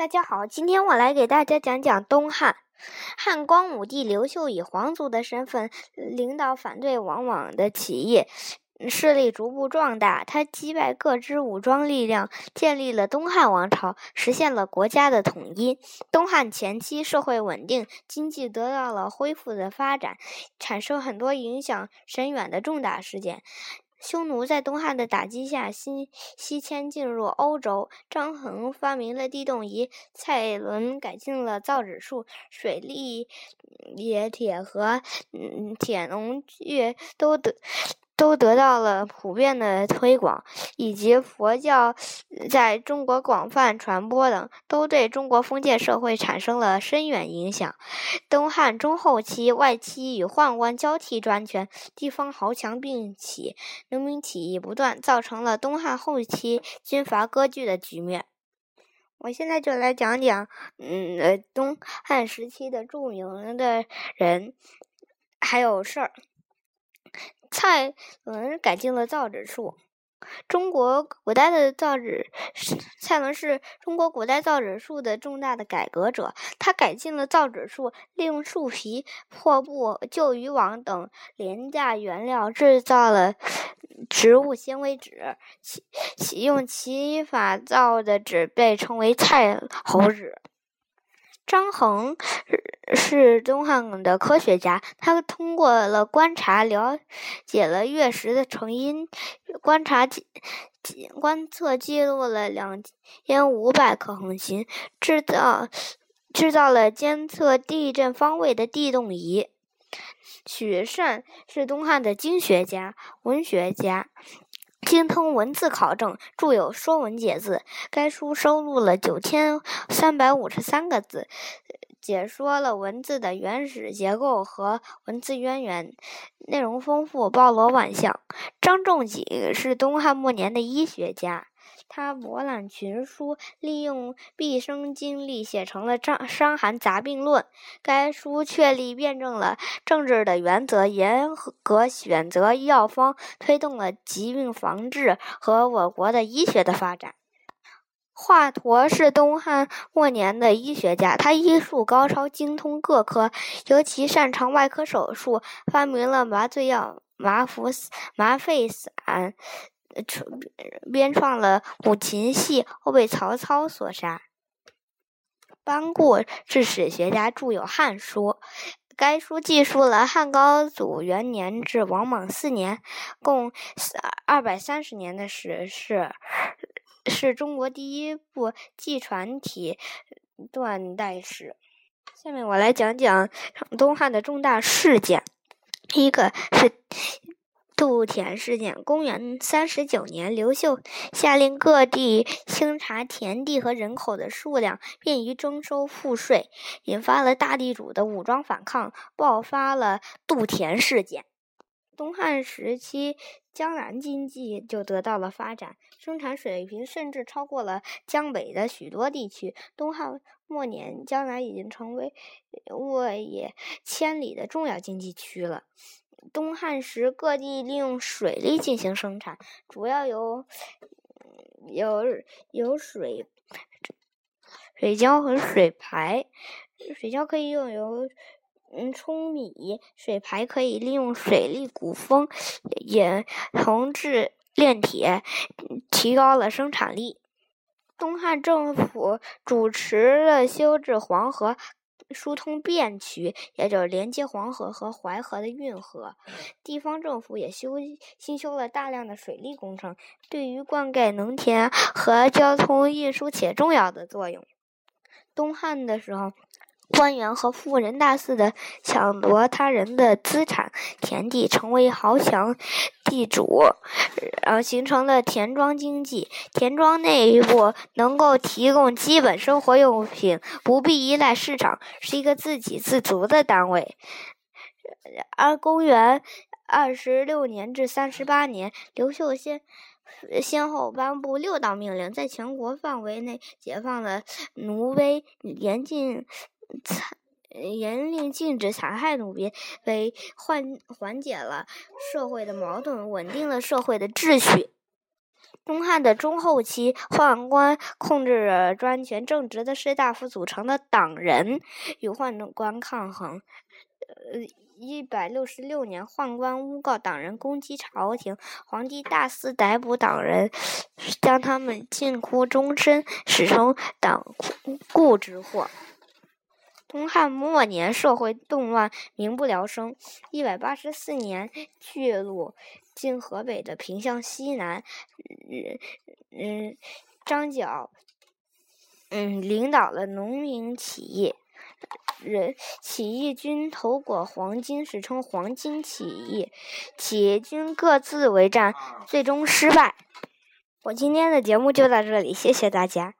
大家好，今天我来给大家讲讲东汉。汉光武帝刘秀以皇族的身份领导反对王莽的起义，势力逐步壮大。他击败各支武装力量，建立了东汉王朝，实现了国家的统一。东汉前期社会稳定，经济得到了恢复的发展，产生很多影响深远的重大事件。匈奴在东汉的打击下西西迁进入欧洲，张衡发明了地动仪，蔡伦改进了造纸术，水利、冶铁和嗯铁农具都得。都得到了普遍的推广，以及佛教在中国广泛传播等，都对中国封建社会产生了深远影响。东汉中后期，外戚与宦官交替专权，地方豪强并起，农民起义不断，造成了东汉后期军阀割据的局面。我现在就来讲讲，嗯，东汉时期的著名的人还有事儿。蔡伦改进了造纸术。中国古代的造纸，蔡伦是中国古代造纸术的重大的改革者。他改进了造纸术，利用树皮、破布、旧渔网等廉价原料制造了植物纤维纸。其其用其法造的纸被称为蔡侯纸。张衡是东汉的科学家，他通过了观察，了解了月食的成因，观察记观测记录了两千五百颗恒星，制造制造了监测地震方位的地动仪。许慎是东汉的经学家、文学家。精通文字考证，著有《说文解字》。该书收录了九千三百五十三个字，解说了文字的原始结构和文字渊源，内容丰富，包罗万象。张仲景是东汉末年的医学家。他博览群书，利用毕生精力写成了《伤伤寒杂病论》。该书确立辩证了政治的原则，严格选择药方，推动了疾病防治和我国的医学的发展。华佗是东汉末年的医学家，他医术高超，精通各科，尤其擅长外科手术，发明了麻醉药麻服麻沸散。编创了五禽戏，后被曹操所杀。班固是史学家，著有《汉书》。该书记述了汉高祖元年至王莽四年，共二百三十年的史事，是中国第一部纪传体断代史。下面我来讲讲东汉的重大事件，第一个是。杜田事件。公元三十九年，刘秀下令各地清查田地和人口的数量，便于征收赋税，引发了大地主的武装反抗，爆发了杜田事件。东汉时期，江南经济就得到了发展，生产水平甚至超过了江北的许多地区。东汉末年，江南已经成为沃野千里的重要经济区了。东汉时，各地利用水利进行生产，主要有有有水水浇和水排。水浇可以用由嗯冲米，水排可以利用水利鼓风，也铜制炼铁，提高了生产力。东汉政府主持了修治黄河。疏通汴渠，也就是连接黄河和淮河的运河。地方政府也修新修了大量的水利工程，对于灌溉农田和交通运输起重要的作用。东汉的时候。官员和富人大肆的抢夺他人的资产、田地，成为豪强地主，然后形成了田庄经济。田庄内部能够提供基本生活用品，不必依赖市场，是一个自给自足的单位。而公元二十六年至三十八年，刘秀先先后颁布六道命令，在全国范围内解放了奴威，严禁。残严令禁止残害奴婢，为缓缓解了社会的矛盾，稳定了社会的秩序。东汉的中后期，宦官控制专权正直的士大夫组成的党人，与宦官抗衡。呃，一百六十六年，宦官诬告党人攻击朝廷，皇帝大肆逮捕党人，将他们禁锢终身，史称“党锢之祸”。东汉末年，社会动乱，民不聊生。一百八十四年，巨鹿（今河北的平乡西南），嗯，张角，嗯，领导了农民起义，人起义军头裹黄巾，史称黄巾起义。起义军各自为战，最终失败。我今天的节目就到这里，谢谢大家。